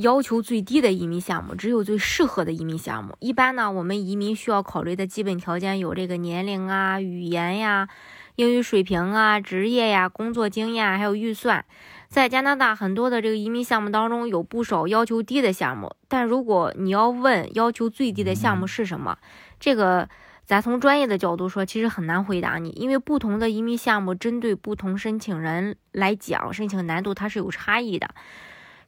要求最低的移民项目，只有最适合的移民项目。一般呢，我们移民需要考虑的基本条件有这个年龄啊、语言呀、英语水平啊、职业呀、工作经验，还有预算。在加拿大很多的这个移民项目当中，有不少要求低的项目。但如果你要问要求最低的项目是什么，这个咱从专业的角度说，其实很难回答你，因为不同的移民项目针对不同申请人来讲，申请难度它是有差异的。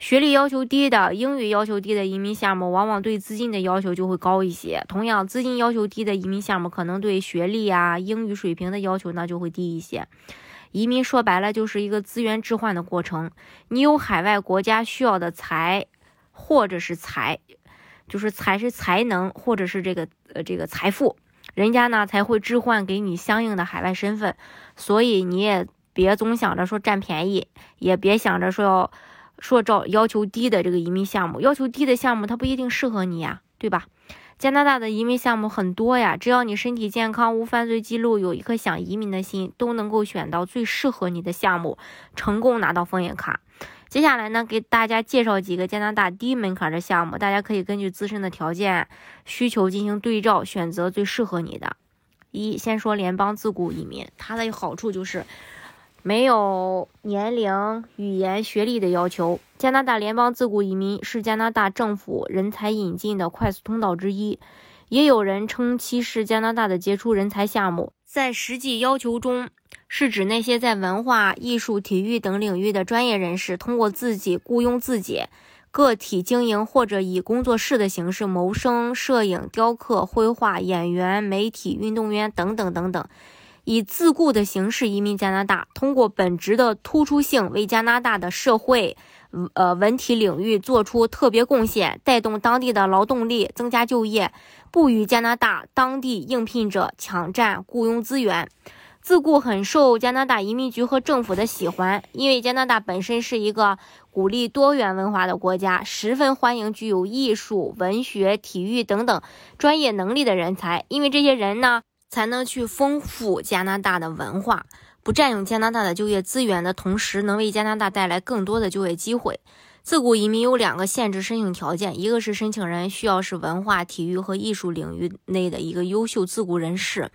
学历要求低的、英语要求低的移民项目，往往对资金的要求就会高一些。同样，资金要求低的移民项目，可能对学历啊、英语水平的要求呢就会低一些。移民说白了就是一个资源置换的过程，你有海外国家需要的财，或者是财，就是才是才能，或者是这个呃这个财富，人家呢才会置换给你相应的海外身份。所以你也别总想着说占便宜，也别想着说要。说找要求低的这个移民项目，要求低的项目它不一定适合你呀，对吧？加拿大的移民项目很多呀，只要你身体健康、无犯罪记录、有一颗想移民的心，都能够选到最适合你的项目，成功拿到枫叶卡。接下来呢，给大家介绍几个加拿大低门槛的项目，大家可以根据自身的条件需求进行对照，选择最适合你的。一，先说联邦自雇移民，它的好处就是。没有年龄、语言、学历的要求。加拿大联邦自雇移民是加拿大政府人才引进的快速通道之一，也有人称其是加拿大的杰出人才项目。在实际要求中，是指那些在文化艺术、体育等领域的专业人士，通过自己雇佣自己、个体经营或者以工作室的形式谋生，摄影、雕刻、绘画、演员、媒体、运动员等等等等。以自雇的形式移民加拿大，通过本职的突出性为加拿大的社会，呃文体领域做出特别贡献，带动当地的劳动力，增加就业，不与加拿大当地应聘者抢占雇佣资源。自雇很受加拿大移民局和政府的喜欢，因为加拿大本身是一个鼓励多元文化的国家，十分欢迎具有艺术、文学、体育等等专业能力的人才，因为这些人呢。才能去丰富加拿大的文化，不占用加拿大的就业资源的同时，能为加拿大带来更多的就业机会。自古移民有两个限制申请条件，一个是申请人需要是文化、体育和艺术领域内的一个优秀自雇人士，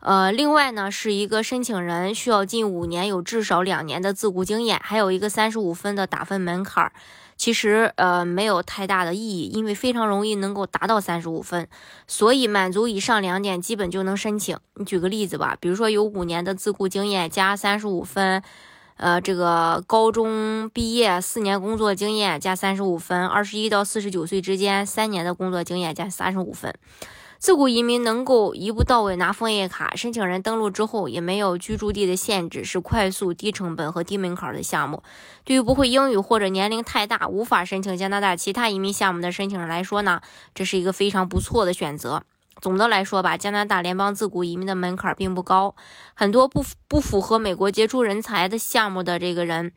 呃，另外呢是一个申请人需要近五年有至少两年的自雇经验，还有一个三十五分的打分门槛儿。其实，呃，没有太大的意义，因为非常容易能够达到三十五分，所以满足以上两点，基本就能申请。你举个例子吧，比如说有五年的自雇经验加三十五分，呃，这个高中毕业四年工作经验加三十五分，二十一到四十九岁之间三年的工作经验加三十五分。自雇移民能够一步到位拿枫叶卡，申请人登录之后也没有居住地的限制，是快速、低成本和低门槛的项目。对于不会英语或者年龄太大无法申请加拿大其他移民项目的申请人来说呢，这是一个非常不错的选择。总的来说吧，加拿大联邦自雇移民的门槛并不高，很多不不符合美国杰出人才的项目的这个人，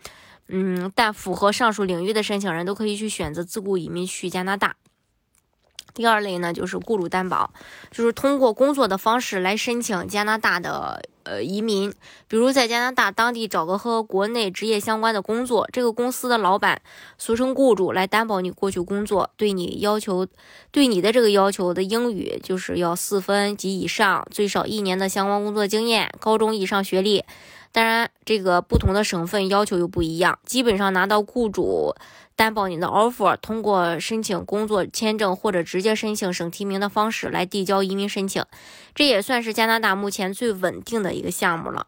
嗯，但符合上述领域的申请人都可以去选择自雇移民去加拿大。第二类呢，就是雇主担保，就是通过工作的方式来申请加拿大的呃移民，比如在加拿大当地找个和国内职业相关的工作，这个公司的老板俗称雇主来担保你过去工作，对你要求，对你的这个要求的英语就是要四分及以上，最少一年的相关工作经验，高中以上学历。当然，这个不同的省份要求又不一样，基本上拿到雇主。担保你的 offer，通过申请工作签证或者直接申请省提名的方式来递交移民申请，这也算是加拿大目前最稳定的一个项目了。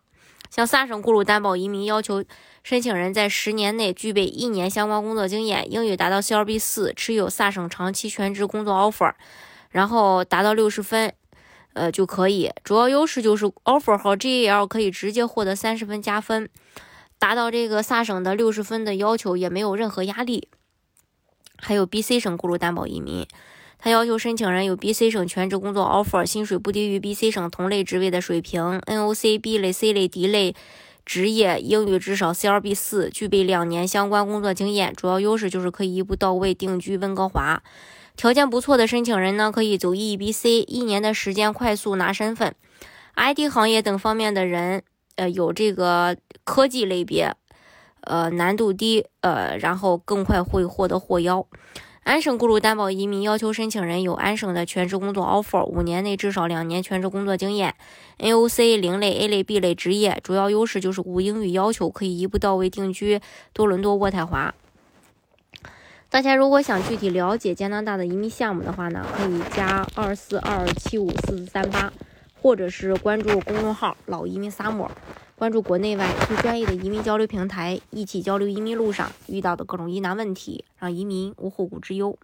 像萨省雇主担保移民要求申请人在十年内具备一年相关工作经验，英语达到 CLB 四，持有萨省长期全职工作 offer，然后达到六十分，呃就可以。主要优势就是 offer 和 GAL 可以直接获得三十分加分。达到这个萨省的六十分的要求也没有任何压力。还有 BC 省雇主担保移民，他要求申请人有 BC 省全职工作 offer，薪水不低于 BC 省同类职位的水平，NOC B 类、C 类、D 类职业，英语至少 CLB 四，具备两年相关工作经验。主要优势就是可以一步到位定居温哥华。条件不错的申请人呢，可以走 EBC，一年的时间快速拿身份。IT 行业等方面的人，呃，有这个科技类别，呃，难度低，呃，然后更快会获得获邀。安省雇主担保移民要求申请人有安省的全职工作 offer，五年内至少两年全职工作经验，NOC 零类、A 类、B 类职业，主要优势就是无英语要求，可以一步到位定居多伦多、渥太华。大家如果想具体了解加拿大的移民项目的话呢，可以加二四二七五四四三八，或者是关注公众号“老移民萨摩关注国内外最专业的移民交流平台，一起交流移民路上遇到的各种疑难问题，让移民无后顾之忧。